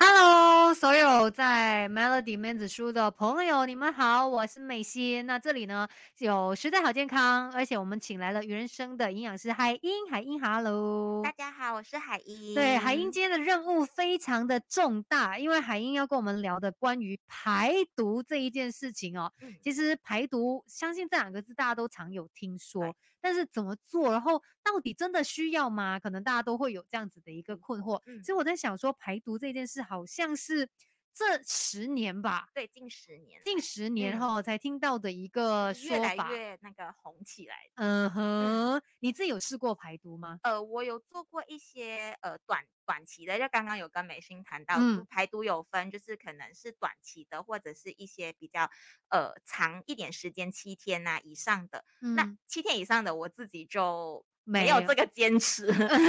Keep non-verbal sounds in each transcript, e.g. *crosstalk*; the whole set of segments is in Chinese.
Hello，所有在 Melody 面子书的朋友，你们好，我是美心。那这里呢有实在好健康，而且我们请来了原生的营养师海英，海英，Hello，大家好，我是海英。对，海英今天的任务非常的重大，因为海英要跟我们聊的关于排毒这一件事情哦。其实排毒，相信这两个字大家都常有听说。但是怎么做？然后到底真的需要吗？可能大家都会有这样子的一个困惑。所以我在想说，排毒这件事好像是这十年吧？对，近十年，近十年哈才听到的一个说法，越来越那个红起来。嗯哼，你自己有试过排毒吗？呃，我有做过一些呃短。短期的，就刚刚有跟美心谈到，排毒有分，就是可能是短期的，或者是一些比较呃长一点时间，七天呐以上的。那七天以上的，我自己就。没有这个坚持，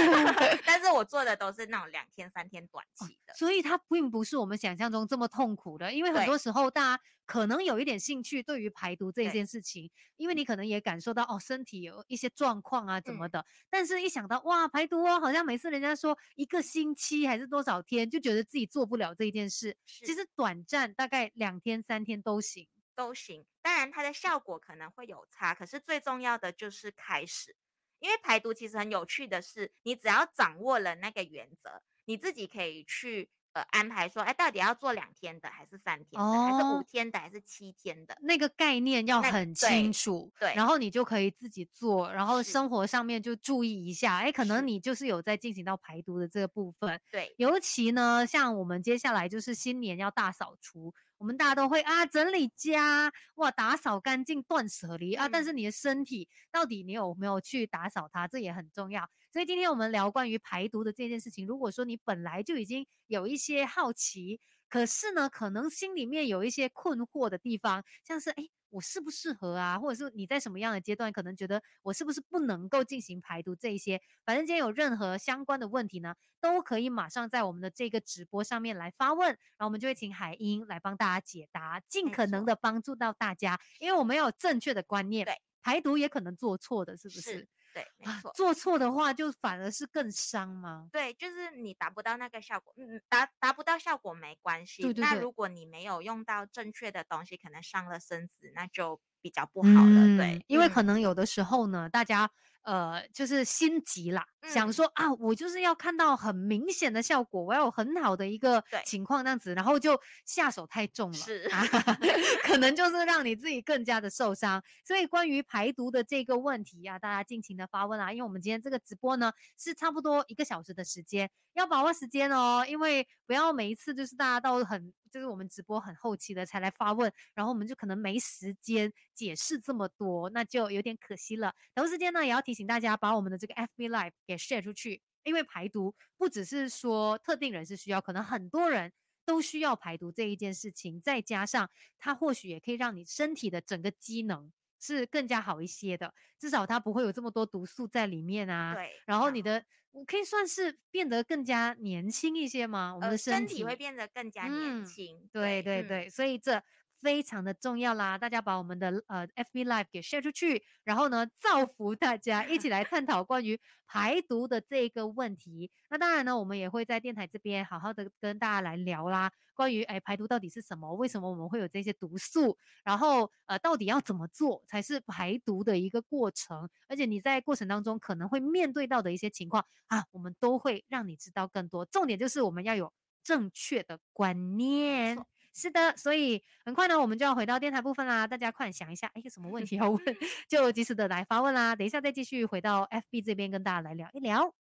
*laughs* 但是我做的都是那种两天三天短期的，所以它并不是我们想象中这么痛苦的。因为很多时候大家可能有一点兴趣对于排毒这件事情，因为你可能也感受到哦身体有一些状况啊怎么的，但是一想到哇排毒哦，好像每次人家说一个星期还是多少天，就觉得自己做不了这一件事。其实短暂大概两天三天都行，都行。当然它的效果可能会有差，可是最重要的就是开始。因为排毒其实很有趣的是，你只要掌握了那个原则，你自己可以去呃安排说，哎，到底要做两天的，还是三天的，还是五天的，还是七天的？那个概念要很清楚，对，然后你就可以自己做，然后生活上面就注意一下，哎，可能你就是有在进行到排毒的这个部分，对，尤其呢，像我们接下来就是新年要大扫除。我们大家都会啊，整理家，哇，打扫干净，断舍离啊。但是你的身体到底你有没有去打扫它，这也很重要。所以今天我们聊关于排毒的这件事情。如果说你本来就已经有一些好奇，可是呢，可能心里面有一些困惑的地方，像是哎。我适不适合啊？或者是你在什么样的阶段，可能觉得我是不是不能够进行排毒这一些？反正今天有任何相关的问题呢，都可以马上在我们的这个直播上面来发问，然后我们就会请海英来帮大家解答，尽可能的帮助到大家，因为我们要有正确的观念，对排毒也可能做错的，是不是？对，没错，做错的话就反而是更伤吗？对，就是你达不到那个效果，嗯，达达不到效果没关系。对对对。那如果你没有用到正确的东西，可能伤了身子，那就比较不好了。对，因为可能有的时候呢，大家。呃，就是心急啦，想说啊，我就是要看到很明显的效果，我要有很好的一个情况这样子，然后就下手太重了，是，啊 *laughs* 可能就是让你自己更加的受伤。所以关于排毒的这个问题啊，大家尽情的发问啊，因为我们今天这个直播呢是差不多一个小时的时间，要把握时间哦，因为不要每一次就是大家都很。就是我们直播很后期的才来发问，然后我们就可能没时间解释这么多，那就有点可惜了。同时间呢，也要提醒大家把我们的这个 FB Live 给 share 出去，因为排毒不只是说特定人士需要，可能很多人都需要排毒这一件事情，再加上它或许也可以让你身体的整个机能是更加好一些的，至少它不会有这么多毒素在里面啊。对，然后你的。我可以算是变得更加年轻一些吗？我们的身体会变得更加年轻。对对对，所以这。非常的重要啦，大家把我们的呃 FB Live 给 share 出去，然后呢，造 *laughs* 福大家，一起来探讨关于排毒的这个问题。那当然呢，我们也会在电台这边好好的跟大家来聊啦，关于哎排毒到底是什么？为什么我们会有这些毒素？然后呃，到底要怎么做才是排毒的一个过程？而且你在过程当中可能会面对到的一些情况啊，我们都会让你知道更多。重点就是我们要有正确的观念。是的，所以很快呢，我们就要回到电台部分啦。大家快想一下，哎，有什么问题要问，*laughs* 就及时的来发问啦。等一下再继续回到 FB 这边跟大家来聊一聊。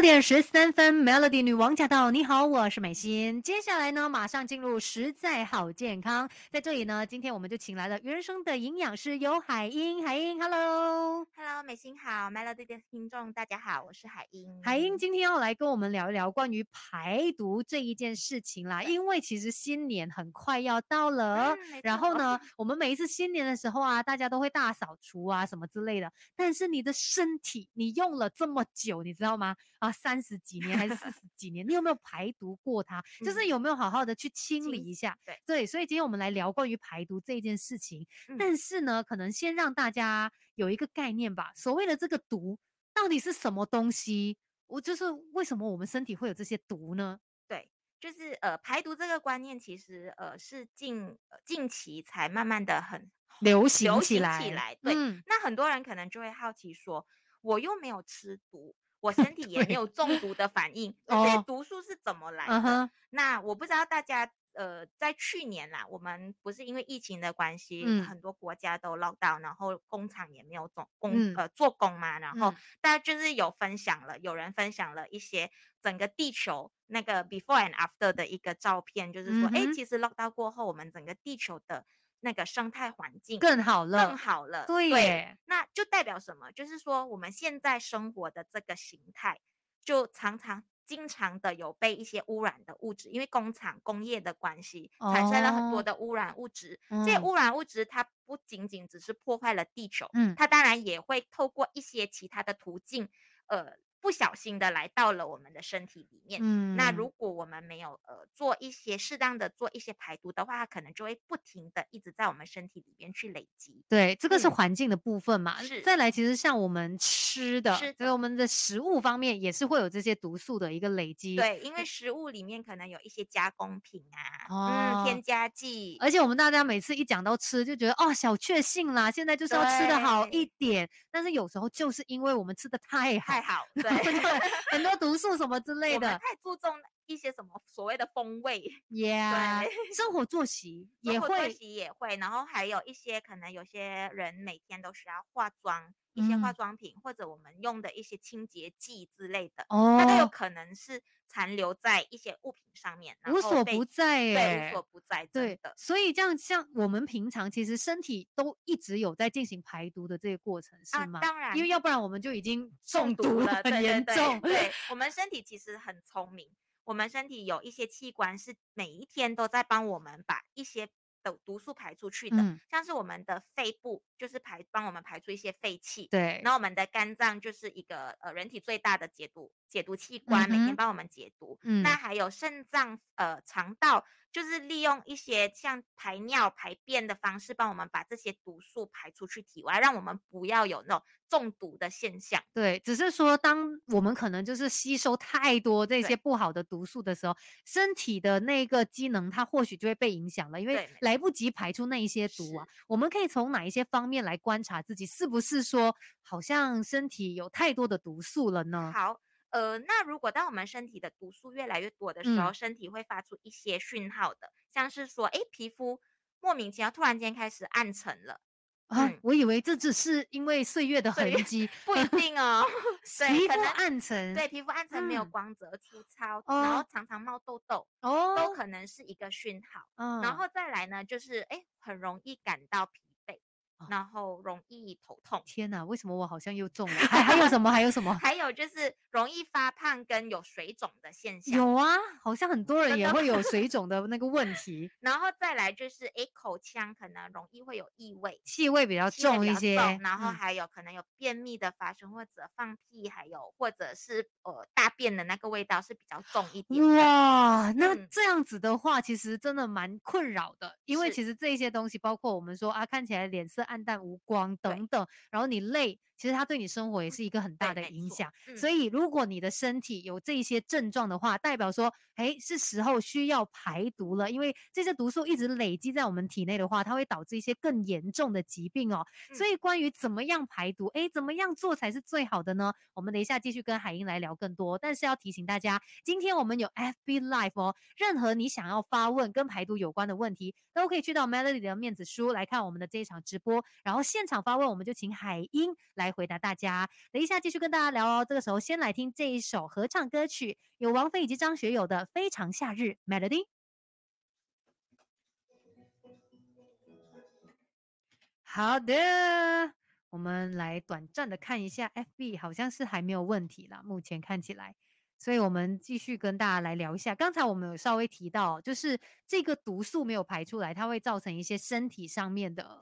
六六点十三分，Melody 女王驾到！你好，我是美心。接下来呢，马上进入实在好健康。在这里呢，今天我们就请来了原生的营养师有海英。海英，Hello，Hello，美心好，Melody 的听众大家好，我是海英。海英今天要来跟我们聊一聊关于排毒这一件事情啦。*laughs* 因为其实新年很快要到了，然后呢，我们每一次新年的时候啊，大家都会大扫除啊什么之类的。但是你的身体，你用了这么久，你知道吗？啊，三十几年还是四十几年，你有没有排毒过它？就是有没有好好的去清理一下？对对，所以今天我们来聊关于排毒这件事情。但是呢，可能先让大家有一个概念吧。所谓的这个毒到底是什么东西？我就是为什么我们身体会有这些毒呢？对，就是呃，排毒这个观念其实呃是近近期才慢慢的很流行起来。对，那很多人可能就会好奇说，我又没有吃毒。我身 *laughs* 体也没有中毒的反应，这些毒素是怎么来的？那我不知道大家，呃，在去年啦，我们不是因为疫情的关系，很多国家都 lock down，然后工厂也没有总工呃做工嘛，然后大家就是有分享了，有人分享了一些整个地球那个 before and after 的一个照片，就是说，哎，其实 lock down 过后，我们整个地球的。那个生态环境更好了，更好了。对，那就代表什么？就是说我们现在生活的这个形态，就常常、经常的有被一些污染的物质，因为工厂、工业的关系，产生了很多的污染物质。这些污染物质它不仅仅只是破坏了地球，嗯，它当然也会透过一些其他的途径，呃。不小心的来到了我们的身体里面，嗯，那如果我们没有呃做一些适当的做一些排毒的话，它可能就会不停的一直在我们身体里面去累积。对，这个是环境的部分嘛。是。再来，其实像我们吃的，所以我们的食物方面也是会有这些毒素的一个累积。对，因为食物里面可能有一些加工品啊，嗯，添加剂。而且我们大家每次一讲到吃，就觉得哦小确幸啦，现在就是要吃的好一点。但是有时候就是因为我们吃的太好，太好。*laughs* 很多毒素什么之类的，太注重一些什么所谓的风味，*laughs* Yeah，生活作息也会，作息也会，然后还有一些可能有些人每天都需要化妆，一些化妆品或者我们用的一些清洁剂之类的，哦，它都有可能是。残留在一些物品上面，无所不在，对，无所不在，对的。所以这样，像我们平常其实身体都一直有在进行排毒的这个过程，是吗？当然，因为要不然我们就已经中毒了，很严重。对，*laughs* 我们身体其实很聪明，我们身体有一些器官是每一天都在帮我们把一些。的毒素排出去的，像是我们的肺部，就是排帮我们排出一些废气。对，然后我们的肝脏就是一个呃人体最大的解毒解毒器官，每天帮我们解毒。嗯，那还有肾脏、呃肠道。就是利用一些像排尿、排便的方式，帮我们把这些毒素排出去体外，让我们不要有那种中毒的现象。对，只是说，当我们可能就是吸收太多这些不好的毒素的时候，身体的那个机能它或许就会被影响了，因为来不及排出那一些毒啊。我们可以从哪一些方面来观察自己是不是说，好像身体有太多的毒素了呢？好。呃，那如果当我们身体的毒素越来越多的时候，身体会发出一些讯号的，像是说，哎，皮肤莫名其妙突然间开始暗沉了。啊，我以为这只是因为岁月的痕迹，不一定哦。*laughs* 皮肤暗沉，对，皮肤暗沉没有光泽、粗糙，然后常常冒痘痘，哦，都可能是一个讯号。嗯，然后再来呢，就是哎，很容易感到疲。然后容易头痛。天哪，为什么我好像又中了？还还有什么？还有什么？*laughs* 还有就是容易发胖跟有水肿的现象。有啊，好像很多人也会有水肿的那个问题。*laughs* 然后再来就是，哎，口腔可能容易会有异味，气味比较重一些。然后还有可能有便秘的发生，或者放屁，还有或者是呃大便的那个味道是比较重一点。哇，那这样子的话，其实真的蛮困扰的，因为其实这些东西，包括我们说啊，看起来脸色。暗淡无光等等，然后你累。其实它对你生活也是一个很大的影响，所以如果你的身体有这些症状的话，代表说，哎，是时候需要排毒了。因为这些毒素一直累积在我们体内的话，它会导致一些更严重的疾病哦。所以关于怎么样排毒，哎，怎么样做才是最好的呢？我们等一下继续跟海英来聊更多。但是要提醒大家，今天我们有 FB Live 哦，任何你想要发问跟排毒有关的问题，都可以去到 Melody 的面子书来看我们的这一场直播，然后现场发问，我们就请海英来。回答大家。等一下继续跟大家聊哦。这个时候先来听这一首合唱歌曲，有王菲以及张学友的《非常夏日》Melody。好的，我们来短暂的看一下 FB，好像是还没有问题啦，目前看起来。所以我们继续跟大家来聊一下。刚才我们有稍微提到，就是这个毒素没有排出来，它会造成一些身体上面的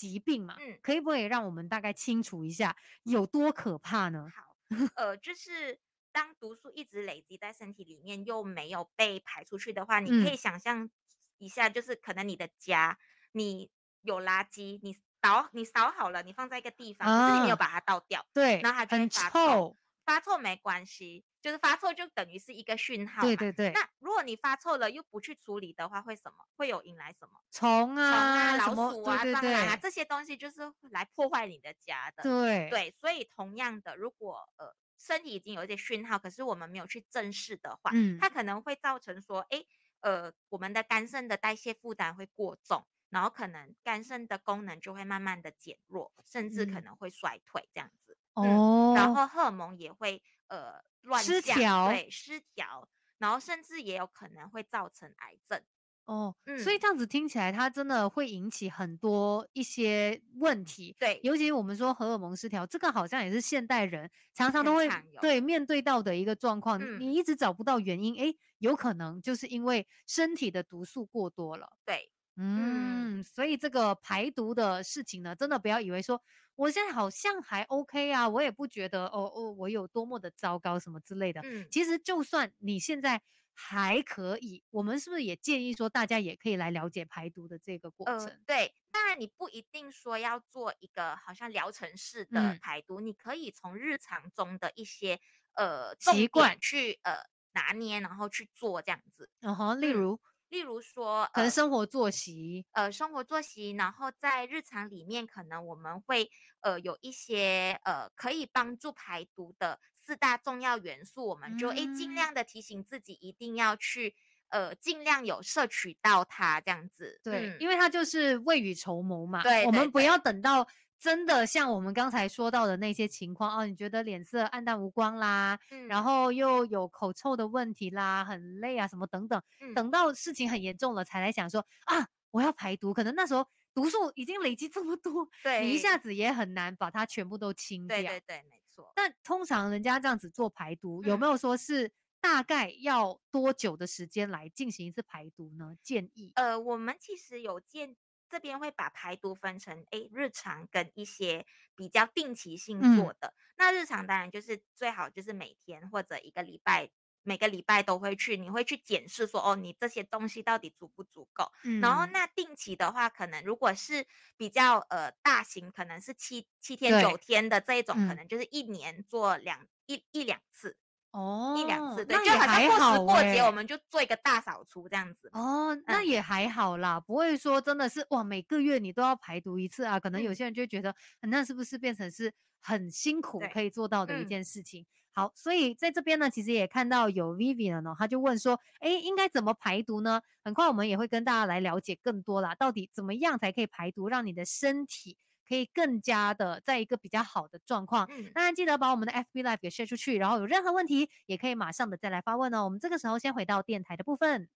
疾病嘛？嗯，可以不可以让我们大概清楚一下有多可怕呢？好，呃，就是当毒素一直累积在身体里面，又没有被排出去的话，你可以想象一下，就是可能你的家，你有垃圾，你倒你扫好了，你放在一个地方，可是你没有把它倒掉，对，然后它就会发臭。发臭没关系。就是发臭就等于是一个讯号，对对对。那如果你发臭了又不去处理的话，会什么？会有引来什么？虫啊、老鼠啊、蟑螂啊，这些东西就是来破坏你的家的。对对，所以同样的，如果呃身体已经有一些讯号，可是我们没有去正视的话，它可能会造成说，哎呃，我们的肝肾的代谢负担会过重，然后可能肝肾的功能就会慢慢的减弱，甚至可能会衰退这样子。哦。然后荷尔蒙也会呃。失调，对失调，然后甚至也有可能会造成癌症哦。所以这样子听起来，它真的会引起很多一些问题。对，尤其我们说荷尔蒙失调，这个好像也是现代人常常都会对面对到的一个状况。你一直找不到原因，哎，有可能就是因为身体的毒素过多了。对，嗯，所以这个排毒的事情呢，真的不要以为说。我现在好像还 OK 啊，我也不觉得哦哦，我有多么的糟糕什么之类的。嗯，其实就算你现在还可以，我们是不是也建议说大家也可以来了解排毒的这个过程？对，当然你不一定说要做一个好像疗程式的排毒，你可以从日常中的一些呃习惯去呃拿捏，然后去做这样子。嗯哼，例如。例如说，可能生活作息，呃，生活作息，然后在日常里面，可能我们会呃有一些呃可以帮助排毒的四大重要元素，我们就诶尽量的提醒自己一定要去呃尽量有摄取到它这样子。对，因为它就是未雨绸缪嘛。对，我们不要等到。真的像我们刚才说到的那些情况哦，你觉得脸色暗淡无光啦，然后又有口臭的问题啦，很累啊，什么等等，等到事情很严重了才来想说啊，我要排毒，可能那时候毒素已经累积这么多，对你一下子也很难把它全部都清掉。对对对，没错。但通常人家这样子做排毒，有没有说是大概要多久的时间来进行一次排毒呢？建议？呃，我们其实有建。这边会把排毒分成诶日常跟一些比较定期性做的。那日常当然就是最好就是每天或者一个礼拜，每个礼拜都会去，你会去检视说哦，你这些东西到底足不足够。然后那定期的话，可能如果是比较呃大型，可能是七七天九天的这一种，可能就是一年做两一一两次。哦，一两次，对，就好像过时过节，我们就做一个大扫除这样子。哦，那也还好啦，不会说真的是哇，每个月你都要排毒一次啊。可能有些人就觉得，那是不是变成是很辛苦可以做到的一件事情？好，所以在这边呢，其实也看到有 Vivian 呢，他就问说，哎，应该怎么排毒呢？很快我们也会跟大家来了解更多啦，到底怎么样才可以排毒，让你的身体。可以更加的在一个比较好的状况。当然记得把我们的 FB Live 给 share 出去，然后有任何问题也可以马上的再来发问哦。我们这个时候先回到电台的部分。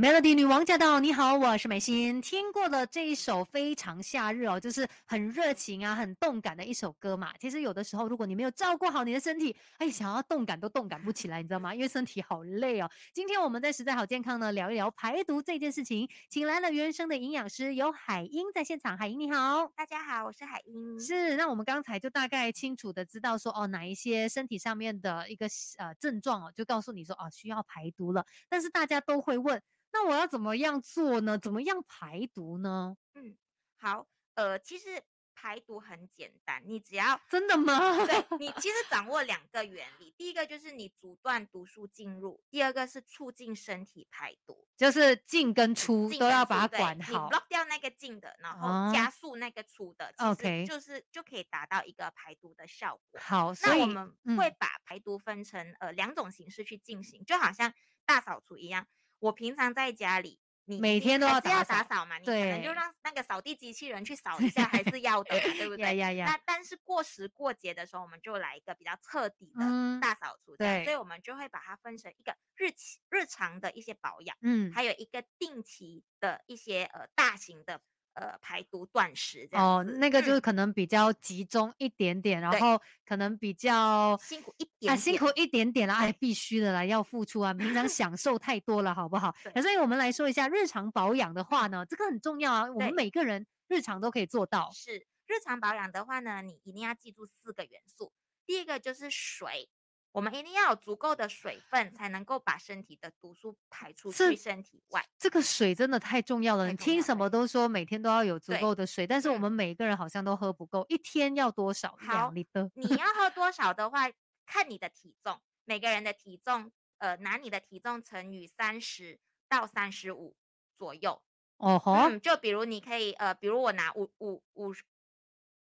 Melody 女王驾到！你好，我是美心。听过了这一首非常夏日哦，就是很热情啊、很动感的一首歌嘛。其实有的时候，如果你没有照顾好你的身体，哎，想要动感都动感不起来，你知道吗？因为身体好累哦。今天我们在实在好健康呢，聊一聊排毒这件事情，请来了原生的营养师，有海英在现场。海英你好，大家好，我是海英。是，那我们刚才就大概清楚的知道说，哦，哪一些身体上面的一个呃症状哦，就告诉你说，哦，需要排毒了。但是大家都会问。那我要怎么样做呢？怎么样排毒呢？嗯，好，呃，其实排毒很简单，你只要真的吗？对你 *laughs* 其实掌握两个原理，第一个就是你阻断毒素进入，第二个是促进身体排毒，就是进跟出进都要把它管你好。block 掉那个进的，然哦后加速那个出的，其 OK 就是就可以达到一个排毒的效果。好，所以那我们会嗯把排毒分成呃两种形式去进行，就好像大扫除一样。我平常在家里，你每天都要打扫嘛，你可能就让那个扫地机器人去扫一下，还是要的，对不对？呀？呀呀，那。但是过时过节的时候，我们就来一个比较彻底的嗯大扫除，对所以我们就会把它分成一个日期日常的一些保养，嗯，还有一个定期的一些呃大型的呃排毒断食这样哦，那个就是嗯可能比较集中一点点，然后可能比较辛苦一点啊，辛苦一点点啦，哎，必须的啦，要付出啊，平常享受太多了，好不好？*laughs* 所以我们来说一下日常保养的话呢，这个很重要啊，我们每个人日常都可以做到。是日常保养的话呢，你一定要记住四个元素。第一个就是水，我们一定要有足够的水分，才能够把身体的毒素排出去身体外。这个水真的太重要了，你听什么都说每天都要有足对够的水，但是我嗯们每个人好像都喝不够，一天要多少？好两立的。你要喝多少的话，看你的体重，每个人的体重，呃，拿你的体重乘以三十到三十五左右。哦吼，嗯，就比如你可以，呃，比如我拿五五五十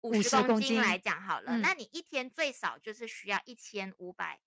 五十公公斤来讲好了，嗯那你一天最少就是需要一千五百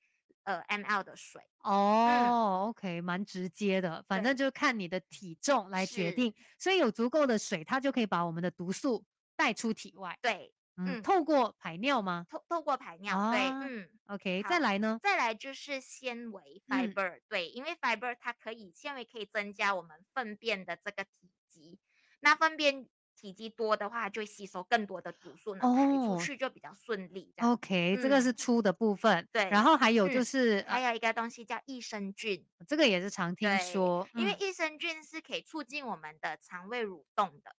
呃 ml 的水。哦，OK，蛮直接的，反正就看你的体重来决定，所以有足够的水，它就可以把我们的毒素带出体外。对，嗯，嗯透过排尿吗透透过排尿，对，啊嗯。？OK，再来呢？再来就是纤维嗯 fiber，、对，因为 fiber 它可以纤维可以增加我们粪便的这个体积，那粪便体积多的话，就会吸收更多的毒素，那排出哦去就比较顺利。这样，OK，这个嗯是粗的部分。对然后还有就嗯是，还呃有一个东西叫益生菌，这个也是常听对说，因为嗯益生菌是可以促进我们的肠胃蠕动的，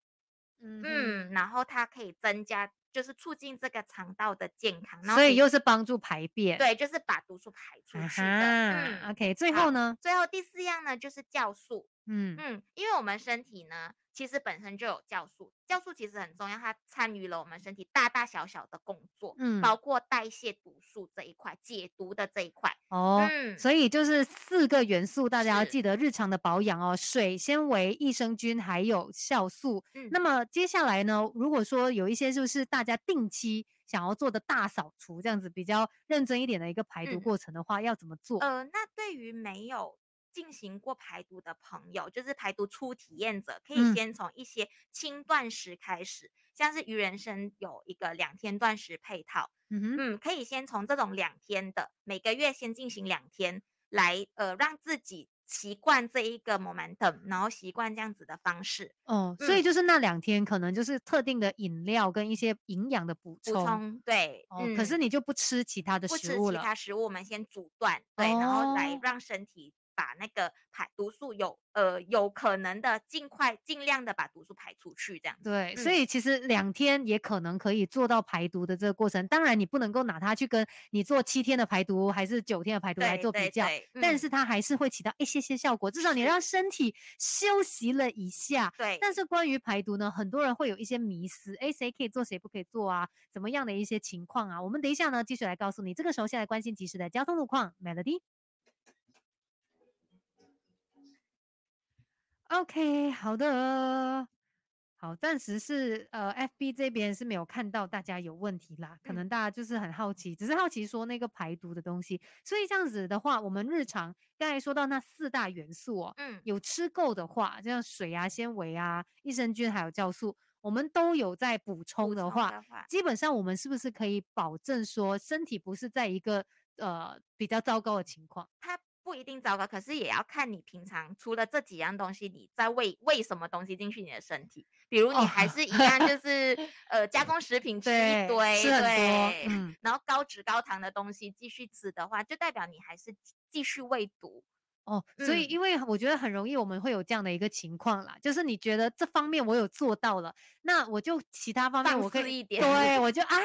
嗯嗯，然后它可以增加，就是促进这个肠道的健康，然后所以又是帮助排便。对，就是把毒素排出啊去嗯，，OK，最好后呢？最后第四样呢就是酵素，嗯嗯，因为我们身体呢，其实本身就有酵素，酵素其实很重要，它参与了我们身体大大小小的工作，嗯，包括代谢毒素这一块、解毒的这一块。哦，嗯，所以就是四个元素，大家要记得日常的保养哦，水、纤维、益生菌还有酵素。嗯那么接下来呢，如果说有一些就是大家定期想要做的大扫除，这样子比较认真一点的一个排毒嗯过程的话，要怎么做？呃，那对于没有进行过排毒的朋友，就是排毒初体验者，可以嗯。先从一些轻断食开始，像是鱼人参有一个两天断食配套，嗯哼，嗯，可以先从这种两天的，每个月先进行两天，来呃让自己习惯这一个 momentum，然后习惯这样子的方式。哦，所以嗯。就是那两天可能就是特定的饮料跟一些营养的补充补充。对，哦，可是嗯。你就不吃其他的不吃其食物了。他食物，我们先阻断，对，然后来哦。让身体把那个排毒素有呃有可能的尽快尽量的把毒素排出去，这样子。对，所嗯以其实两天也可能可以做到排毒的这个过程。当然，你不能够拿它去跟你做七天的排毒还是九天的排毒来做比较，对对但嗯是它还是会起到一些些效果，至少你是让身体休息了一下。对，但是关于排毒呢，很多人会有一些迷思，诶，谁可以做，谁不可以做啊？怎么样的一些情况啊？我们等一下呢，继续来告诉你。这个时候，先来关心即时的交通路况，Melody。OK，好的，好，暂时是呃，FB 这边是没有看到大家有问题啦，可嗯。能大家就是很好奇，只是好奇说那个排毒的东西，所以这样子的话，我们日常刚才说到那四大元素哦，嗯，有吃够的话，像水啊、纤维啊、益生菌还有酵素，我们都有在补充补充的话，的话，基本上我们是不是可以保证说身体不是在一个呃比较糟糕的情况？它不一定糟糕，可是也要看你平常除了这几样东西，你在喂喂什么东西进去你的身体。比如你哦还是一样，*laughs* 就是呃加工食品吃一堆，对，嗯然后高脂高糖的东西继续吃的话，就代表你还是继续喂毒。哦，所以嗯因为我觉得很容易我们会有这样的一个情况啦，就是你觉得这方面我有做到了，那我就其他方面我可以对我就啊，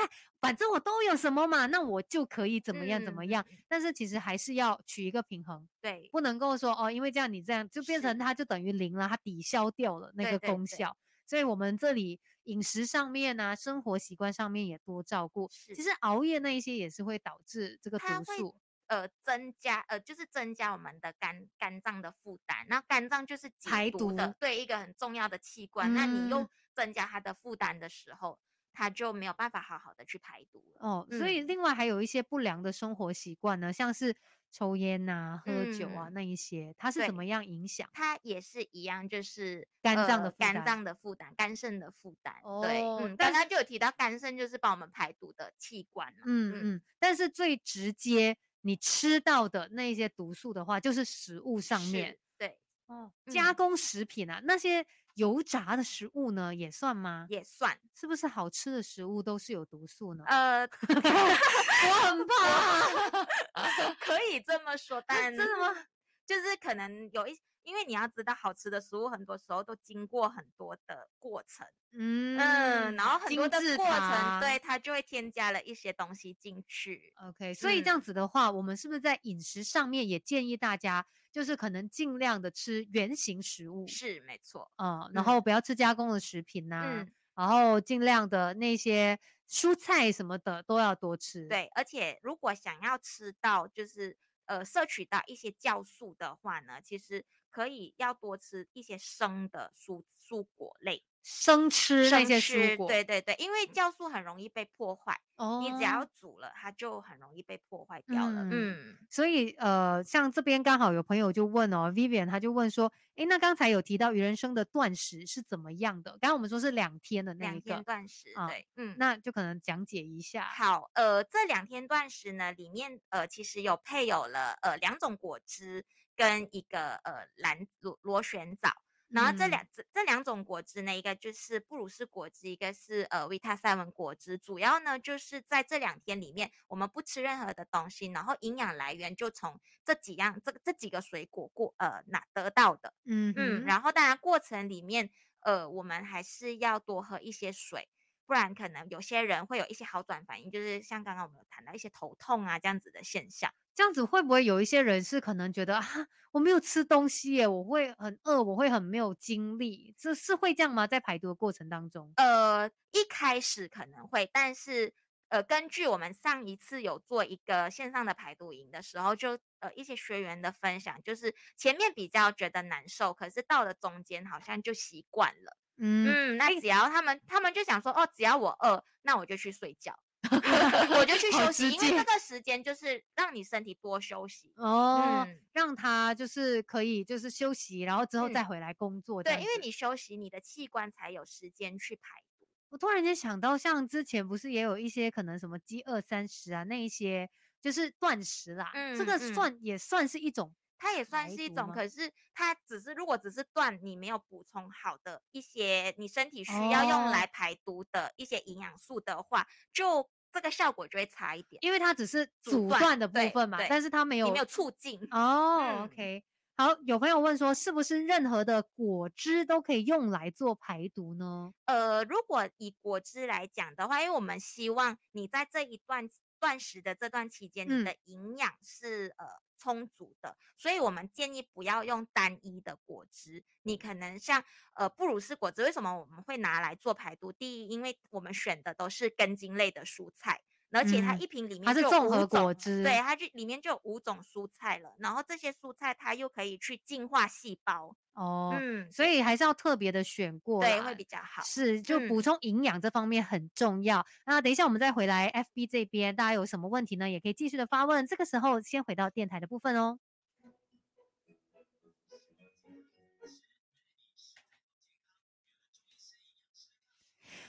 反正我都有什么嘛，那我就可以怎么样怎么嗯样。但是其实还是要取一个平衡，对，不能够说哦，因为这样你这样就变成它就等于零了，它抵消掉了那个对对对功效。所以我们这里饮食上面啊，生活习惯上面也多照顾。其实熬夜那一些也是会导致这个毒素。呃，增加呃，就是增加我们的肝肝脏的负担。那肝脏就是排毒的，对一个很重要的器官。那你又增加它的负担的时候，它就没有办法好好的去排毒了。哦，所以另外还有一些不良的生活习惯呢，像是抽烟呐、喝酒啊那一些，它是怎么样影响？它也是一样，就是肝脏的肝脏的负担、肝肾的负担。对，嗯，刚刚就有提到肝肾就是帮我们排毒的器官嗯嗯，但是最直接。你吃到的那些毒素的话，就是食物上面对哦，加工食品啊，那些油炸的食物呢，也算吗？也算，是不是好吃的食物都是有毒素呢？呃，*laughs* 我很怕，*laughs* 可以这么说，*laughs* 但真的吗？就是可能有一。因为你要知道，好吃的食物很多时候都经过很多的过程，嗯嗯，然后很多的过程，对它就会添加了一些东西进去。OK，所以这样子的话，我们是不是在饮食上面也建议大家，就是可能尽量的吃原形食物？是没错，嗯，然后不要吃加工的食品呐，然后尽量的那些蔬菜什么的都要多吃。对，而且如果想要吃到就是呃摄取到一些酵素的话呢，其实。可以要多吃一些生的蔬蔬果类，生吃那些蔬果，对对对，因为酵素很容易被破坏，哦，你只要煮了，它就很容易被破坏掉了。嗯，所以呃，像这边刚好有朋友就问哦，Vivian 他就问说，哎，那刚才有提到鱼人生的断食是怎么样的？刚刚我们说是两天的那一个断食，对，嗯，那就可能讲解一下。好，呃，这两天断食呢，里面呃其实有配有了呃两种果汁。跟一个呃蓝螺螺旋藻，然后这两这这两种果汁呢，一个就是布鲁斯果汁，一个是呃维他赛文果汁。主要呢就是在这两天里面，我们不吃任何的东西，然后营养来源就从这几样这个这几个水果过呃拿得到的。嗯嗯，然后当然过程里面呃我们还是要多喝一些水，不然可能有些人会有一些好转反应，就是像刚刚我们有谈到一些头痛啊这样子的现象。这样子会不会有一些人是可能觉得啊，我没有吃东西耶，我会很饿，我会很没有精力，这是会这样吗？在排毒的过程当中，呃，一开始可能会，但是呃，根据我们上一次有做一个线上的排毒营的时候，就呃一些学员的分享，就是前面比较觉得难受，可是到了中间好像就习惯了，嗯，那只要他们他们就想说，哦，只要我饿，那我就去睡觉。*laughs* 我就去休息，因为这个时间就是让你身体多休息哦，让他就是可以就是休息，然后之后再回来工作。对，因为你休息，你的器官才有时间去排毒。我突然间想到，像之前不是也有一些可能什么饥饿三十啊，那一些就是断食啦，这个算也算是一种。它也算是一种，可是它只是如果只是断，你没有补充好的一些你身体需要用来排毒的一些营养素的话，就这个效果就会差一点。因为它只是阻断的部分嘛，但是它没有没有促进。哦，OK，好，有朋友问说，是不是任何的果汁都可以用来做排毒呢？呃，如果以果汁来讲的话，因为我们希望你在这一段断食的这段期间，你的营养是呃。充足的，所以我们建议不要用单一的果汁。你可能像呃布鲁斯果汁，为什么我们会拿来做排毒？第一，因为我们选的都是根茎类的蔬菜，而且它一瓶里面它是综合果汁，对，它就里面就有五种蔬菜了。然后这些蔬菜它又可以去净化细胞。哦，嗯，所以还是要特别的选过，对，会比较好。是，就补充营养这方面很重要。那等一下我们再回来 FB 这边，大家有什么问题呢？也可以继续的发问。这个时候先回到电台的部分哦。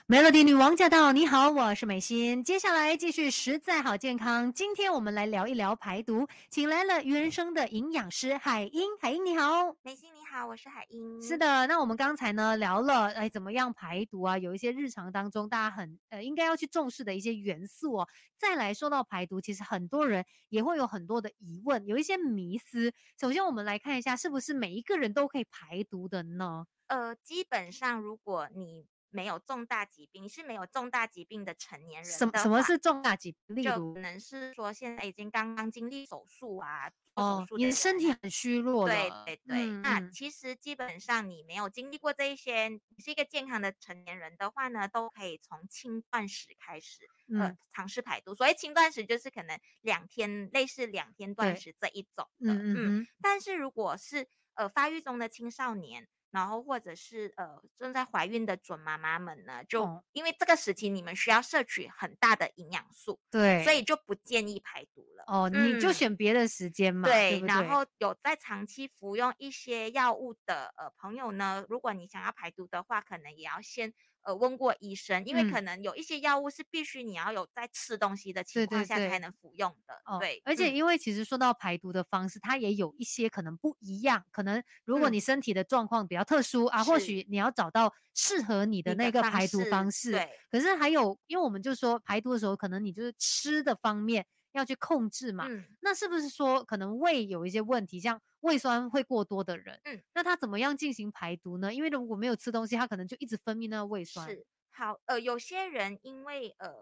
Melody 女王驾到！你好，我是美心。接下来继续实在好健康。今天我们来聊一聊排毒，请来了鱼人生的营养师海英。海英你好，美心你好，我是海英。是的，那我们刚才呢聊了，哎，怎么样排毒啊？有一些日常当中大家很呃应该要去重视的一些元素哦。再来说到排毒，其实很多人也会有很多的疑问，有一些迷思。首先我们来看一下，是不是每一个人都可以排毒的呢？呃，基本上如果你没有重大疾病，是没有重大疾病的成年人。什什么是重大疾病？例如，可能是说现在已经刚刚经历手术啊，哦，你的身体很虚弱对对对。那其实基本上你没有经历过这一些，你是一个健康的成年人的话呢，都可以从轻断食开始，呃，尝试排毒。所以轻断食，就是可能两天，类似两天断食这一种的。嗯嗯。但是如果是呃发育中的青少年，然后或者是呃正在怀孕的准妈妈们呢，就因为这个时期你们需要摄取很大的营养素，对，所以就不建议排毒了。哦，你就选别的时间嘛。对，然后有在长期服用一些药物的呃朋友呢，如果你想要排毒的话，可能也要先。呃，问过医生，因为可能有一些药物是必须你要有在吃东西的情况下才能服用的，对。而且因为其实说到排毒的方式，它也有一些可能不一样。可能如果你身体的状况比较特殊啊，或许你要找到适合你的那个排毒方式。对。可是还有，因为我们就说排毒的时候，可能你就是吃的方面。要去控制嘛？那是不是说可能胃有一些问题，像胃酸会过多的人，嗯，那他怎么样进行排毒呢？因为如果没有吃东西，他可能就一直分泌那个胃酸。是好，呃，有些人因为呃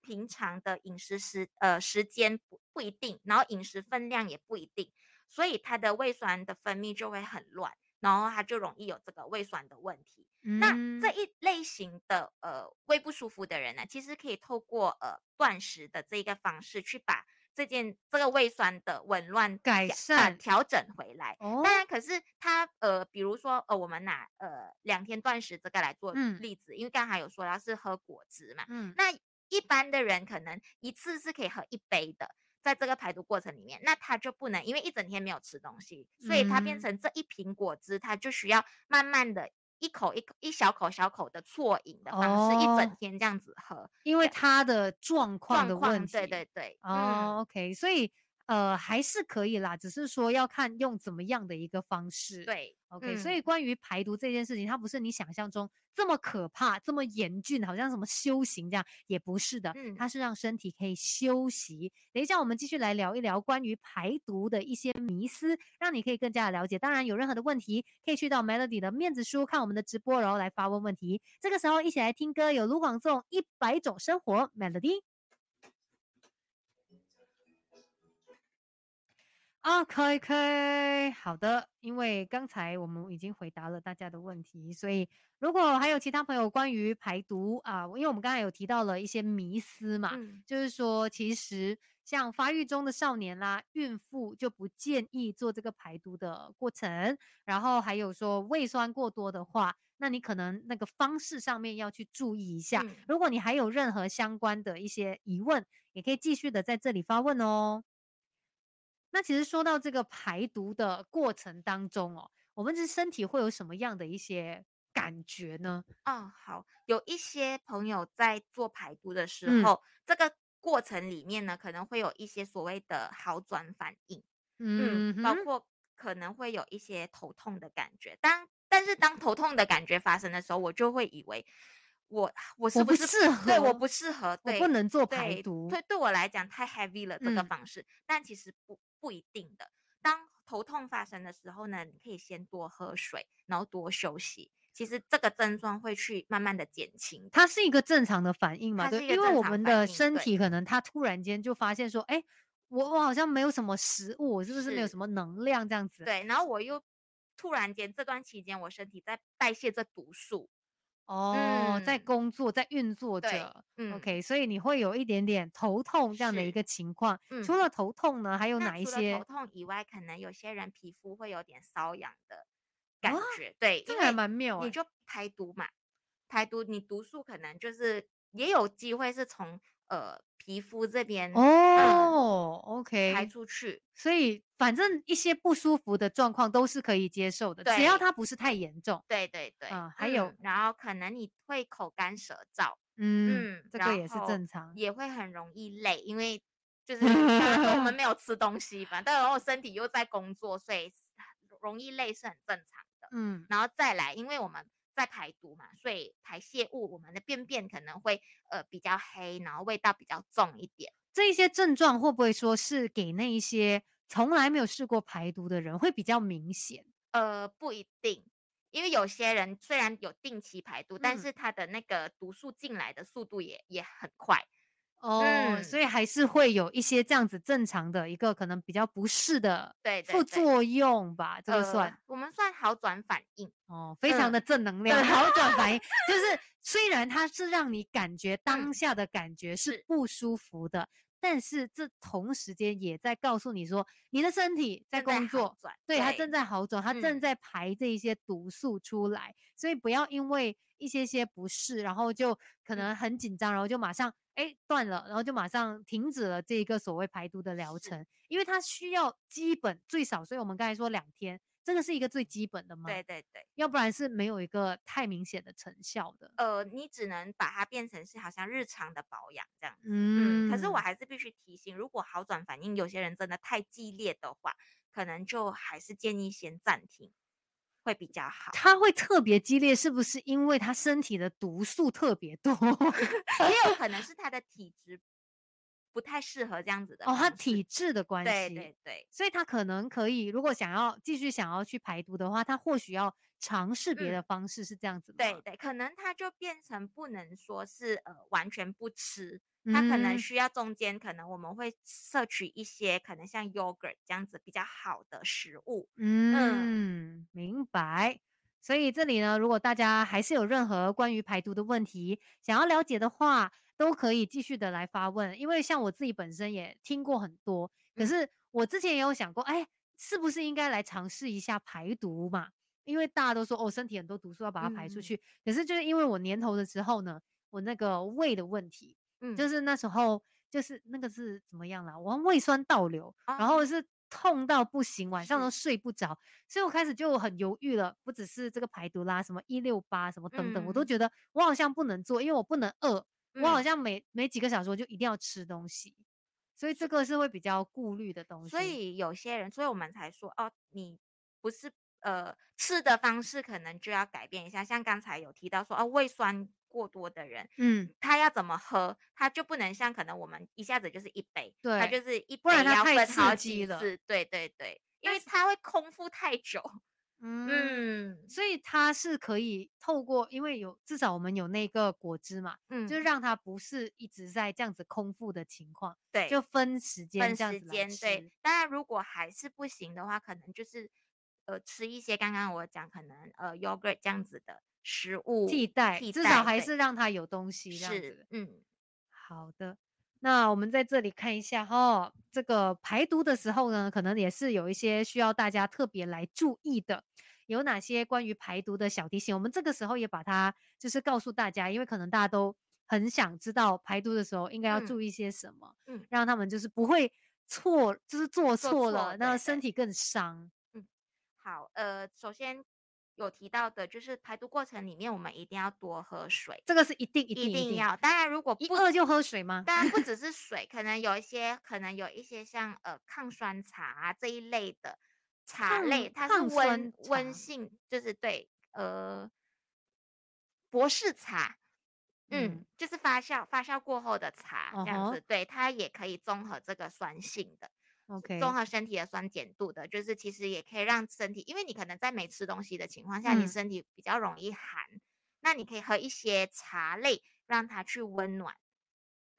平常的饮食时呃时间不不一定，然后饮食分量也不一定，所以他的胃酸的分泌就会很乱，然后他就容易有这个胃酸的问题。那这一类型的呃胃不舒服的人呢，其实可以透过呃断食的这一个方式去把这件这个胃酸的紊乱改善调整回来。当然，可是他呃，比如说呃，我们拿呃两天断食这个来做例子，因为刚才有说他是喝果汁嘛，嗯，那一般的人可能一次是可以喝一杯的，在这个排毒过程里面，那他就不能因为一整天没有吃东西，所以他变成这一瓶果汁，他就需要慢慢的。一口一口一小口小口的啜饮的方式，一整天这样子喝，因为他的状况的问题，对对对，哦，OK，所以。呃，还是可以啦，只是说要看用怎么样的一个方式。对，OK。所以关于排毒这件事情，它不是你想象中这么可怕、这么严峻，好像什么修行这样，也不是的。嗯，它是让身体可以休息。等一下，我们继续来聊一聊关于排毒的一些迷思，让你可以更加的了解。当然，有任何的问题，可以去到 Melody 的面子书看我们的直播，然后来发问问题。这个时候，一起来听歌，有卢广仲《一百种生活》Melody。啊，可以可以，好的。因为刚才我们已经回答了大家的问题，所以如果还有其他朋友关于排毒啊，因为我们刚才有提到了一些迷思嘛，就是说其实像发育中的少年啦、孕妇就不建议做这个排毒的过程。然后还有说胃酸过多的话，那你可能那个方式上面要去注意一下。如果你还有任何相关的一些疑问，也可以继续的在这里发问哦。那其实说到这个排毒的过程当中哦，我们这身体会有什么样的一些感觉呢？嗯，好，有一些朋友在做排毒的时候，这个过程里面呢，可能会有一些所谓的好转反应，嗯，包括可能会有一些头痛的感觉。当但是当头痛的感觉发生的时候，我就会以为。我我是不是适合，对，我不适合，我不能做排毒，对，对我来讲太 heavy 了这个方式，但其实不不一定的。当头痛发生的时候呢，你可以先多喝水，然后多休息，其实这个症状会去慢慢的减轻。它是一个正常的反应嘛？对，因为我们的身体可能它突然间就发现说，哎，我我好像没有什么食物，我是不是没有什么能量这样子？对，然后我又突然间这段期间，我身体在代谢这毒素。哦，在工作，在运作着，OK，所以你会有一点点头痛这样的一个情况。除了头痛呢，还有哪一些？头痛以外，可能有些人皮肤会有点瘙痒的感觉。对，这个还蛮妙。你就排毒嘛，排毒，你毒素可能就是也有机会是从呃。皮肤这边哦，OK，排出去，所以反正一些不舒服的状况都是可以接受的，只要它不是太严重。对对对，嗯，还有，然后可能你会口干舌燥，嗯，这个也是正常，也会很容易累，因为就是 *laughs* 我们没 *laughs* 有吃东西嘛，但然后身体又在工作，所以容易累是很正常的。嗯，然后再来，因为我们。在排毒嘛，所以排泄物，我们的便便可能会呃比较黑，然后味道比较重一点。这一些症状会不会说是给那一些从来没有试过排毒的人会比较明显？呃，不一定，因为有些人虽然有定期排毒，但嗯是他的那个毒素进来的速度也也很快。哦，嗯。所以还是会有一些这样子正常的一个可能比较不适的对对对。副作用吧，这个算、呃我们算好转反应。哦，非常嗯的正能量，对好转反应，就是虽然它是让你感觉当嗯下的感觉是是。不舒服的，但是这同时间也在告诉你说，你的身体在工作，对，它正在好转，它正嗯。在排这一些毒素出来，所以不要因为一些些不适，然后就可嗯。能很紧张，然后就马上哎断了，然后就马上停止了这一个所谓排毒的疗程，因为它需要基本最少，所以我们刚才说两天，这个是一个最基本的吗，对对对，要不然是没有一个太明显的成效的。呃，你只能把它变成是好像日常的保养这样子。嗯嗯，可是我还是必须提醒，如果好转反应有些人真的太激烈的话，可能就还是建议先暂停，会比较好。他会特别激烈，是不是因为他身体的毒素特别多？*laughs* 也有可能是他的体质不太适合这样子的哦，他体质的关系，对对对，所以他可能可以，如果想要继续想要去排毒的话，他或许要尝试别的嗯方式，是这样子吗？对对，可能他就变成不能说是呃完全不吃，他可能嗯需要中间可能我们会摄取一些可能像 yogurt 这样子比较好的食物。嗯，明白。所以这里呢，如果大家还是有任何关于排毒的问题想要了解的话，都可以继续的来发问。因为像我自己本身也听过很多，可嗯是我之前也有想过，哎，是不是应该来尝试一下排毒嘛？因为大家都说哦，身体很多毒素要把它排出去。可是就是因为我年头的时候呢，我那个胃的问题，嗯，就是那时候就是那个是怎么样啦？我胃酸倒流，然后哦是痛到不行，晚上都睡不着，所以我开始就很犹豫了。不只是这个排毒啦，什么一六八什么等等，我都嗯觉得我好像不能做，因为我不能饿，我好嗯。像每每几个小时我就一定要吃东西，所以这个是会比较顾虑的东西。所以有些人，所以我们才说哦，你不是呃吃的方式可能就要改变一下，像刚才有提到说哦，胃酸过多的人，嗯，他要怎么喝，他就不能像可能我们一下子就是一杯，他就是一不然杯要它太刺分好几次，对对对，因为他会空腹太久，嗯。嗯所以它是可以透过，因为有至少我们有那个果汁嘛，嗯，就让它不是一直在这样子空腹的情况，对，就分时间分这样子来时间，对吃。。当然，如果还是不行的话，可能就是呃吃一些刚刚我讲可能呃 yogurt 这样子的食物替代，替至少还对是让它有东西这样是子。嗯好的，那我们在这里看一下哈，这个排毒的时候呢，可能也是有一些需要大家特别来注意的，有哪些关于排毒的小提醒？我们这个时候也把它就是告诉大家，因为可能大家都很想知道排毒的时候应该要嗯注意些什么，嗯让他们就是不会错，就是做做错错了，那身体更伤。嗯好，呃，首先有提到的就是排毒过程里面，我们一定要多喝水，这个是一定一定一定定要。当然，如果不一饿就喝水吗？当然不 *laughs* 只是水，可能有一些，可能有一些像呃抗酸茶啊这一类的茶类，它是温温性，就是对呃博士茶，嗯，嗯。就是发酵发酵过后的茶这样子对，它也可以综合这个酸性的。，OK，综合身体的酸碱度的，就是其实也可以让身体，因为你可能在没吃东西的情况下，你嗯。身体比较容易寒，那你可以喝一些茶类，让它去温暖，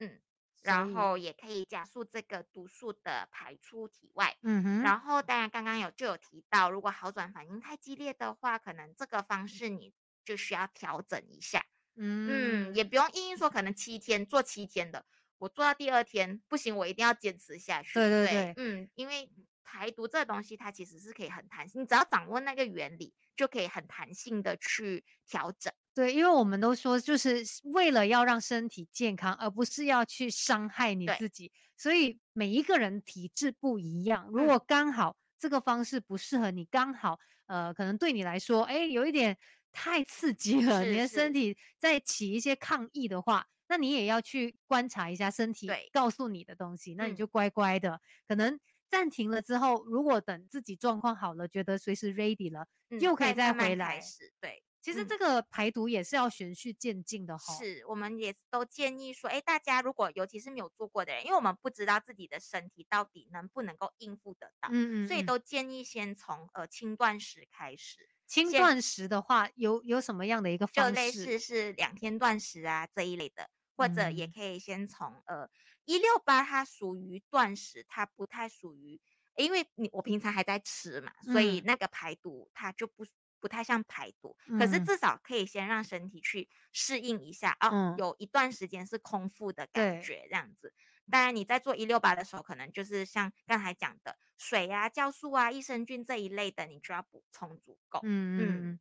嗯，然后也可以加速这个毒素的排出体外。嗯哼，然后，当然刚刚有就有提到，如果好转反应太激烈的话，可能这个方式你就需要调整一下。嗯，也不用硬硬说可能七天做七天的，我做到第二天不行，我一定要坚持下去。对对对嗯，因为排毒这个东西它其实是可以很弹性，你只要掌握那个原理，就可以很弹性的去调整。对，因为我们都说，就是为了要让身体健康，而不是要去伤害你自己。所以每一个人体质不一样，如嗯果刚好这个方式不适合你，刚好呃，可能对你来说，哎，有一点太刺激了，你是的身体在起一些抗议的话，那你也要去观察一下身体对告诉你的东西，那你嗯就乖乖的，可能暂停了之后，如果等自己状况好了，觉得随时 ready 了，嗯又可以再回来。开始。对，嗯其实这个排毒也是要循序渐进的哈。是，我们也都建议说，哎，大家如果尤其是没有做过的人，因为我们不知道自己的身体到底能不能够应付得到，嗯嗯，嗯所以都建议先从呃轻断食开始。轻断食的话，有有什么样的一个方式？就类似是两天断食啊这一类的，或者也可以先从呃一六八，它属于断食，它不太属于，因为你我平常还在吃嘛，所以那个排毒它就不不太像排毒，可是至少可以先让身体去适应一下啊，有一段时间是空腹的感觉这样子。当然，你在做一六八的时候，可能就是像刚才讲的水啊、酵素啊、益生菌这一类的，你就要补充足够。嗯嗯。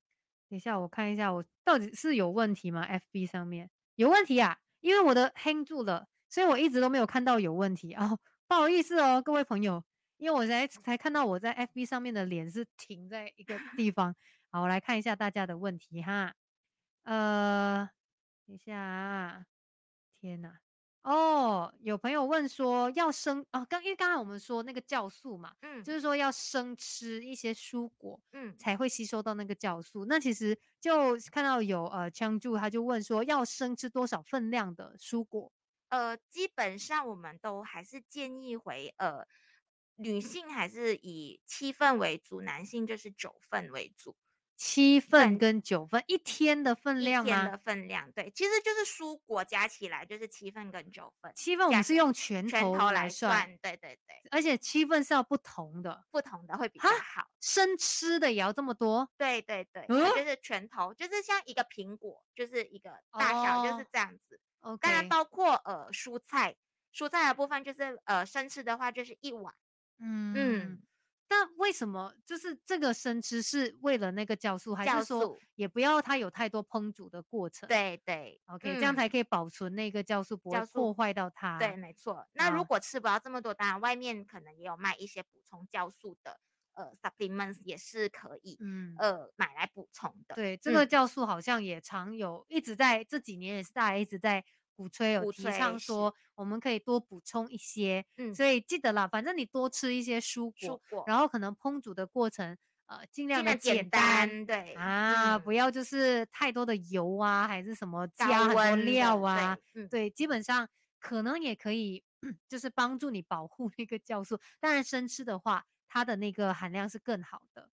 等一下，我看一下，我到底是有问题吗？FB 上面有问题啊？因为我的 hang 住了，所以我一直都没有看到有问题啊。不好意思哦，各位朋友，因为我才才看到我在 FB 上面的脸是停在一个地方。好，我来看一下大家的问题哈。呃，等一下啊，天哪！哦，有朋友问说要生哦，刚因为刚才我们说那个酵素嘛，嗯，就是说要生吃一些蔬果，嗯，才会吸收到那个酵素。那其实就看到有呃枪柱，他就问说要生吃多少分量的蔬果？呃，基本上我们都还是建议回呃女性还是以七份为主，男性就是九份为主。七份跟九份一天的分量吗？一天的分量，对，其实就是蔬果加起来就是七份跟九份。七份我们是用拳头来算，对对对。而且七份是要不同的，不同的会比较好。生吃的也要这么多？对对对，就是拳头，就是像一个苹果，就是一个大小就是这样子。当然包括呃蔬菜，蔬菜的部分就是呃生吃的话就是一碗。嗯嗯。但为什么就是这个生吃是为了那个酵素，还是说也不要它有太多烹煮的过程？对对，OK，这样才可以保存那个酵素不会破坏到它。对，没错。那如果吃不到这么多，当然外面可能也有卖一些补充酵素的，呃，supplements 也是可以，嗯，呃，买来补充的。对，这个酵素好像也常有，一直在这几年也是大家一直在。鼓吹有提倡说，我们可以多补充一些，嗯，所以记得啦，反正你多吃一些蔬果，然后可能烹煮的过程，呃，尽量的简单，对啊，不要就是太多的油啊，还是什么加很多料啊，对，基本上可能也可以，*clears throat* 就是帮助你保护那个酵素。当然生吃的话，它的那个含量是更好的。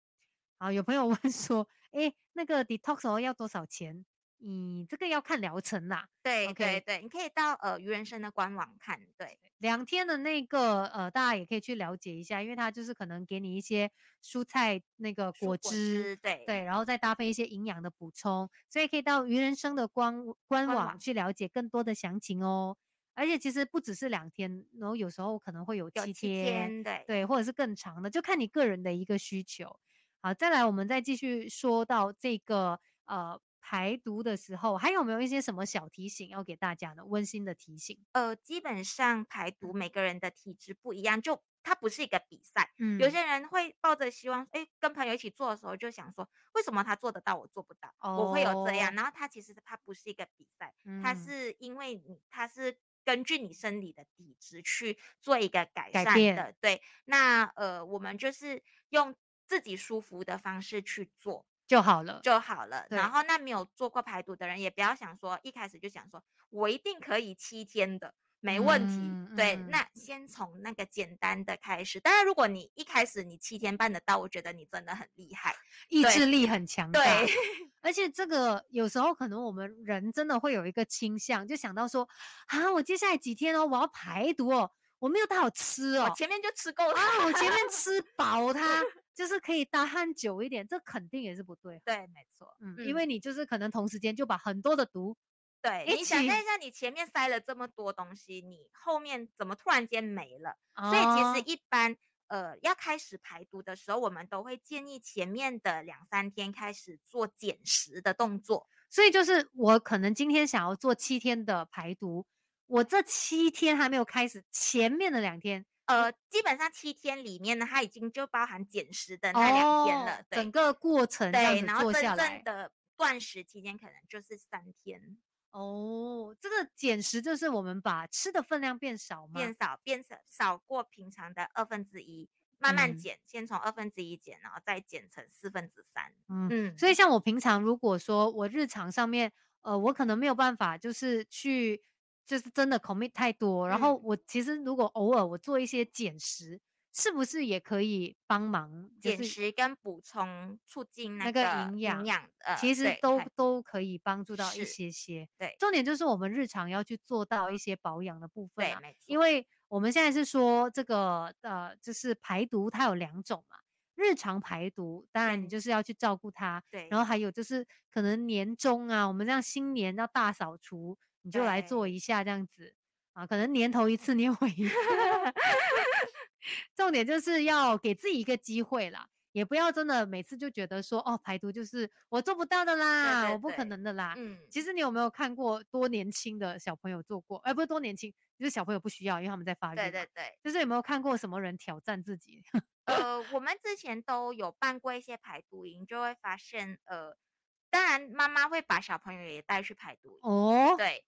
好，有朋友 *laughs* 问说，哎，那个 detox 要多少钱？你这个要看疗程啦，对对对，你可以到呃鱼人生的官网看，对，两天的那个呃，大家也可以去了解一下，因为它就是可能给你一些蔬菜那个果汁，对对，然后再搭配一些营养的补充，所以可以到鱼人生的官官网去了解更多的详情哦。而且其实不只是两天，然后有时候可能会有七天，对对，或者是更长的，就看你个人的一个需求。好，再来我们再继续说到这个呃。排毒的时候，还有没有一些什么小提醒要给大家呢？温馨的提醒。呃，基本上排毒每个人的体质不一样，就它不是一个比赛。嗯，有些人会抱着希望，哎，跟朋友一起做的时候就想说，为什么他做得到，我做不到？我会有这样。然后他其实他不是一个比赛，他是因为你他是根据你生理的体质去做一个改善的。对，那呃，我们就是用自己舒服的方式去做。就好了，就好了。然后那没有做过排毒的人，也不要想说一开始就想说我一定可以七天的，没问题。对，那先从那个简单的开始。当然，如果你一开始你七天办得到，我觉得你真的很厉害，意志力很强。对，*laughs* 而且这个有时候可能我们人真的会有一个倾向，就想到说啊，我接下来几天哦，我要排毒哦，我没有太好吃哦，前面就吃够了啊，我前面 *laughs* 吃饱它。就是可以大汗久一点，这肯定也是不对。对，没错，嗯，因为你就是可能同时间就把很多的毒，对，你想象一下，你前面塞了这么多东西，你后面怎么突然间没了？所以其实一般，呃，要开始排毒的时候，我们都会建议前面的两三天开始做减食的动作。所以就是我可能今天想要做七天的排毒，我这七天还没有开始，前面的两天。呃，基本上七天里面呢，它已经就包含减食的那两天了，整个过程对，然后真正的断食期间可能就是三天。哦，这个减食就是我们把吃的分量变少吗？变少，变成，少过平常的二分之一，慢慢减，先从二分之一减，然后再减成四分之三。嗯，所以像我平常如果说我日常上面，呃，我可能没有办法就是去。就是真的 commit 太多，然后我其实如果偶尔我做一些减食，是不是也可以帮忙减食跟补充，促进那个营养？营养呃，其实都都可以帮助到一些些。对，重点就是我们日常要去做到一些保养的部分啊。对，因为我们现在是说这个呃，就是排毒它有两种嘛，日常排毒，当然你就是要去照顾它。对。然后还有就是可能年终啊，我们这样新年要大扫除，你就来做一下这样子啊，可能年头一次，年尾一次。*laughs* 重点就是要给自己一个机会啦，也不要真的每次就觉得说哦，排毒就是我做不到的啦，我不可能的啦。嗯，其实你有没有看过多年轻的小朋友做过？哎，不是多年轻，就是小朋友不需要，因为他们在发育。对对对，就是有没有看过什么人挑战自己？呃，我们之前都有办过一些排毒营，就会发现，呃，当然妈妈会把小朋友也带去排毒哦。对。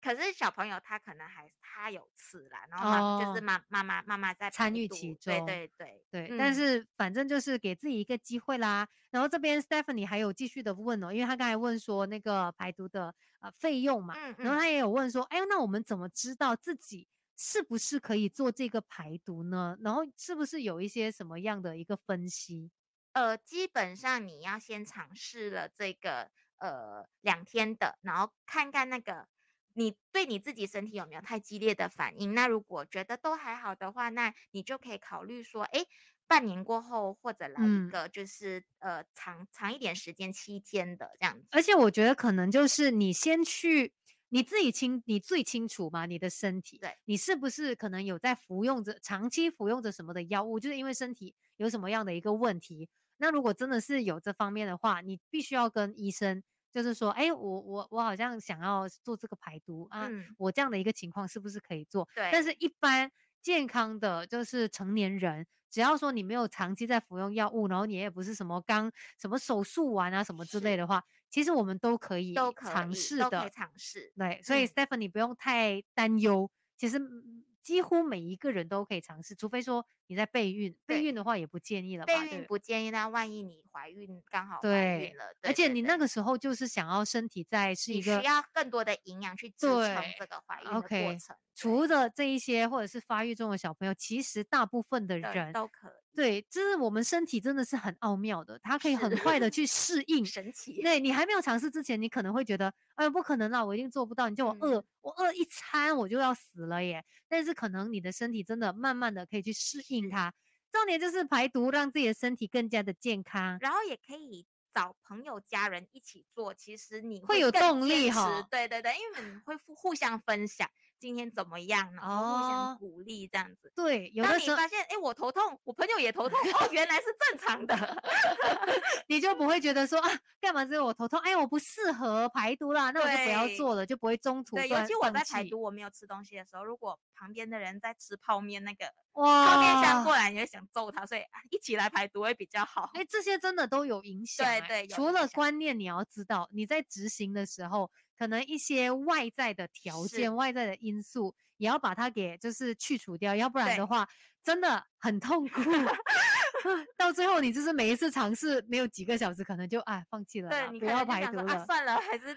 可是小朋友他可能还他有刺啦，然后妈就是妈妈妈妈妈在参与其中，对对对对。但是反正就是给自己一个机会啦。然后这边 Stephanie 还有继续的问哦，因为他刚才问说那个排毒的呃费用嘛，然后他也有问说，哎，那我们怎么知道自己是不是可以做这个排毒呢？然后是不是有一些什么样的一个分析？呃，基本上你要先尝试了这个呃两天的，然后看看那个。你对你自己身体有没有太激烈的反应？那如果觉得都还好的话，那你就可以考虑说，哎，半年过后或者来一个就是呃长长一点时间，七天的这样子。而且我觉得可能就是你先去你自己清，你最清楚嘛，你的身体，对你是不是可能有在服用着长期服用着什么的药物，就是因为身体有什么样的一个问题？那如果真的是有这方面的话，你必须要跟医生。就是说，哎，我我我好像想要做这个排毒啊，我这样的一个情况是不是可以做？对。但是，一般健康的就是成年人，只要说你没有长期在服用药物，然后你也不是什么刚什么手术完啊什么之类的话，其实我们都可以尝试的，都可以尝试。对，所以 Stephanie 不用太担忧，其实。几乎每一个人都可以尝试，除非说你在备孕，备孕的话也不建议了。备孕不建议，那万一你怀孕刚好怀孕了，而且你那个时候就是想要身体在是一个需要更多的营养去支撑这个怀孕的过程。除了这一些或者是发育中的小朋友，其实大部分的人都可以。对，就是我们身体真的是很奥妙的，它可以很快的去适应。神奇。对你还没有尝试之前，你可能会觉得，哎，不可能啦，我一定做不到。你叫我饿，我饿一餐我就要死了耶。但是可能你的身体真的慢慢的可以去适应它。重点就是排毒，让自己的身体更加的健康。然后也可以找朋友家人一起做，其实你会有动力哈。对对对，因为你会互相分享。今天怎么样呢？互相鼓励这样子。对，有的时候发现，哎，我头痛，我朋友也头痛，哦，原来是正常的，*laughs* 你就不会觉得说啊，干嘛只有我头痛？哎，我不适合排毒啦，那我就不要做了，就不会中途对，尤其我在排毒，我没有吃东西的时候，如果旁边的人在吃泡面，那个泡面箱过来，你会想揍他，所以一起来排毒会比较好。哎，这些真的都有影响。对对，除了观念，你要知道你在执行的时候。可能一些外在的条件、外在的因素，也要把它给就是去除掉，要不然的话，真的很痛苦。*laughs* 到最后，你就是每一次尝试没有几个小时，可能就啊放弃了，对，不要排毒了，算了，还是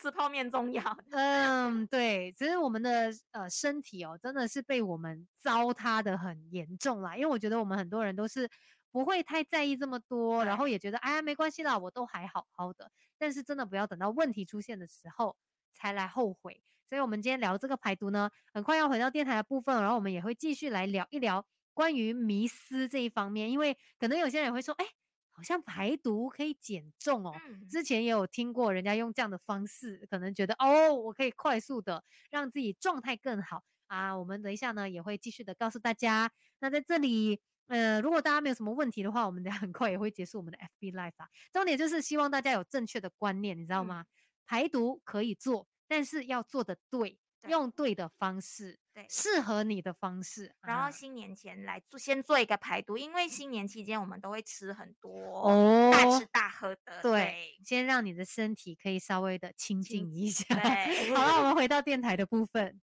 吃泡面重要。嗯，对，其实我们的呃身体哦，真的是被我们糟蹋的很严重啦。因为我觉得我们很多人都是。不会太在意这么多，然后也觉得哎呀没关系啦，我都还好好的。但是真的不要等到问题出现的时候才来后悔。所以，我们今天聊这个排毒呢，很快要回到电台的部分，然后我们也会继续来聊一聊关于迷思这一方面，因为可能有些人也会说，哎，好像排毒可以减重哦。之前也有听过人家用这样的方式，可能觉得哦，我可以快速的让自己状态更好啊。我们等一下呢也会继续的告诉大家。那在这里。呃，如果大家没有什么问题的话，我们很快也会结束我们的 FB Live 啊。重点就是希望大家有正确的观念，你知道吗？排毒可以做，但是要做的对，用对的方式，对，适合你的方式。然后新年前来做，先做一个排毒，因为新年期间我们都会吃很多哦，大吃大喝的。对，先让你的身体可以稍微的清静一下。*laughs* 好了，我们回到电台的部分。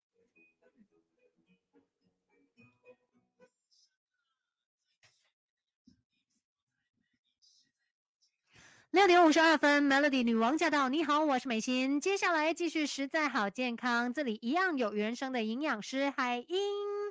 六点五十二分，Melody 女王驾到！你好，我是美心。接下来继续实在好健康，这里一样有原生的营养师海英。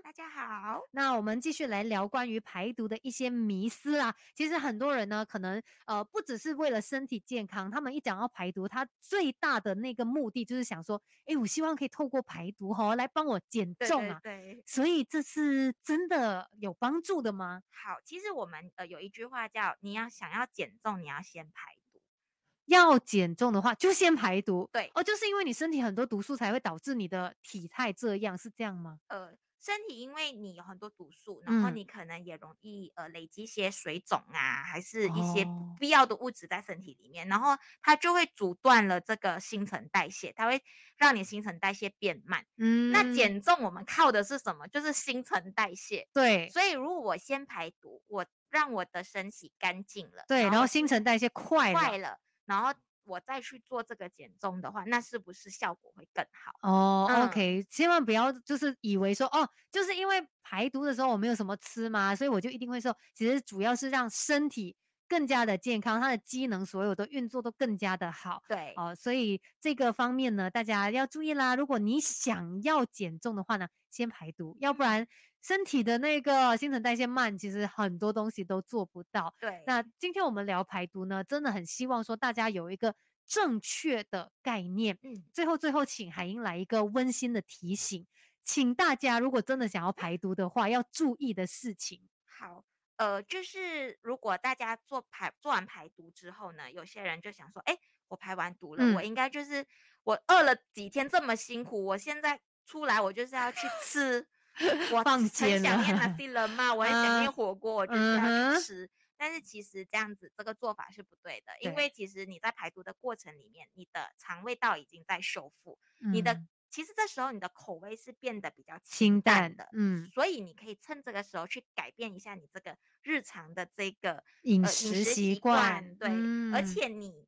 大家好。那我们继续来聊关于排毒的一些迷思啊。其实很多人呢，可能呃不只是为了身体健康，他们一讲要排毒，他最大的那个目的就是想说，哎，我希望可以透过排毒哈来帮我减重啊。对。所以这是真的有帮助的吗？好，其实我们呃有一句话叫，你要想要减重，你要先排。要减重的话，就先排毒。对，哦，就是因为你身体很多毒素，才会导致你的体态这样，是这样吗？呃，身体因为你有很多毒素，然后你可能也容易呃累积一些水肿啊，还是一些不必要的物质在身体里面，然后它就会阻断了这个新陈代谢，它会让你新陈代谢变慢。嗯，那减重我们靠的是什么？就是新陈代谢。对，所以如果我先排毒，我让我的身体干净了，对，然后新陈代谢快快了。然后我再去做这个减重的话，那是不是效果会更好？哦，OK，千万不要就是以为说哦，就是因为排毒的时候我没有什么吃嘛，所以我就一定会瘦。其实主要是让身体更加的健康，它的机能所有的运作都更加的好。对，哦，所以这个方面呢，大家要注意啦。如果你想要减重的话呢，先排毒，要不然。身体的那个新陈代谢慢，其实很多东西都做不到。对，那今天我们聊排毒呢，真的很希望说大家有一个正确的概念。嗯，最后最后，请海英来一个温馨的提醒，请大家如果真的想要排毒的话，要注意的事情。好，呃，就是如果大家做排做完排毒之后呢，有些人就想说，哎，我排完毒了，我应该就是我饿了几天这么辛苦，我现在出来我就是要去吃。我很想念那些人嘛，*laughs* 我很想念火锅，我就是要去吃。但是其实这样子这个做法是不对的，因为其实你在排毒的过程里面，你的肠胃道已经在修复，你的其实这时候你的口味是变得比较清淡的，嗯，所以你可以趁这个时候去改变一下你这个日常的这个饮食习惯，对，而且你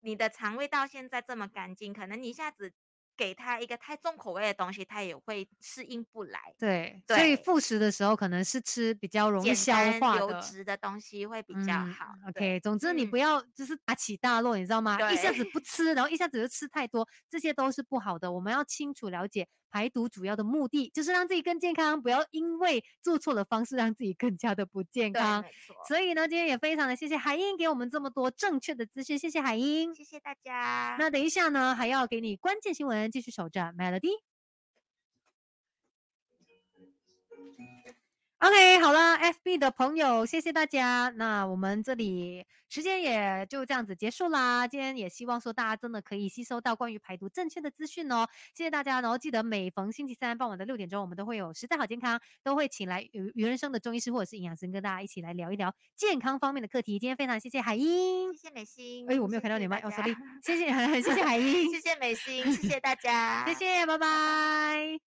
你的肠胃到现在这么干净，可能你一下子。给他一个太重口味的东西，他也会适应不来。对，所以复食的时候可能是吃比较容易消化的、油脂的东西会比较好。OK，总之你不要就是大起大落，你知道吗？一下子不 *laughs* 吃，然后一下子就吃太多，这些都是不好的。我们要清楚了解。排毒主要的目的就是让自己更健康，不要因为做错了方式让自己更加的不健康。所以呢，今天也非常的谢谢海英给我们这么多正确的资讯，谢谢海英，谢谢大家。那等一下呢，还要给你关键新闻，继续守着 Melody。OK，好了，FB 的朋友，谢谢大家。那我们这里时间也就这样子结束啦。今天也希望说大家真的可以吸收到关于排毒正确的资讯哦。谢谢大家，然后记得每逢星期三傍晚的六点钟，我们都会有实在好健康，都会请来余余人生的中医师或者是营养师跟大家一起来聊一聊健康方面的课题。今天非常谢谢海英，谢谢美心。哎，我没有看到你吗？哦，sorry，谢谢，*laughs* 谢谢海英，谢谢美心，谢谢大家，谢谢，拜拜。